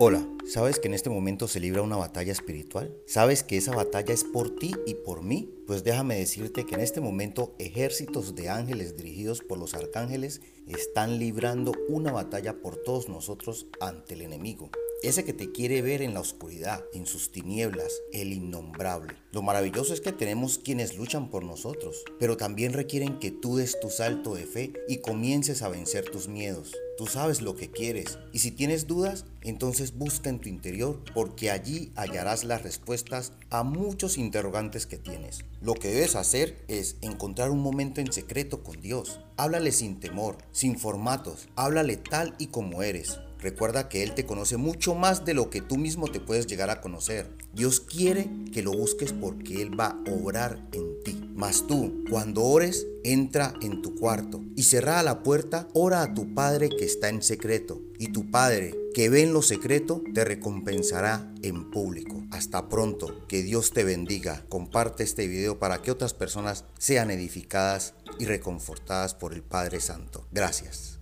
Hola, ¿sabes que en este momento se libra una batalla espiritual? ¿Sabes que esa batalla es por ti y por mí? Pues déjame decirte que en este momento ejércitos de ángeles dirigidos por los arcángeles están librando una batalla por todos nosotros ante el enemigo. Ese que te quiere ver en la oscuridad, en sus tinieblas, el innombrable. Lo maravilloso es que tenemos quienes luchan por nosotros, pero también requieren que tú des tu salto de fe y comiences a vencer tus miedos. Tú sabes lo que quieres y si tienes dudas, entonces busca en tu interior porque allí hallarás las respuestas a muchos interrogantes que tienes. Lo que debes hacer es encontrar un momento en secreto con Dios. Háblale sin temor, sin formatos, háblale tal y como eres. Recuerda que Él te conoce mucho más de lo que tú mismo te puedes llegar a conocer. Dios quiere que lo busques porque Él va a obrar en ti. Mas tú, cuando ores, entra en tu cuarto y cerrada la puerta, ora a tu Padre que está en secreto. Y tu Padre que ve en lo secreto te recompensará en público. Hasta pronto, que Dios te bendiga. Comparte este video para que otras personas sean edificadas y reconfortadas por el Padre Santo. Gracias.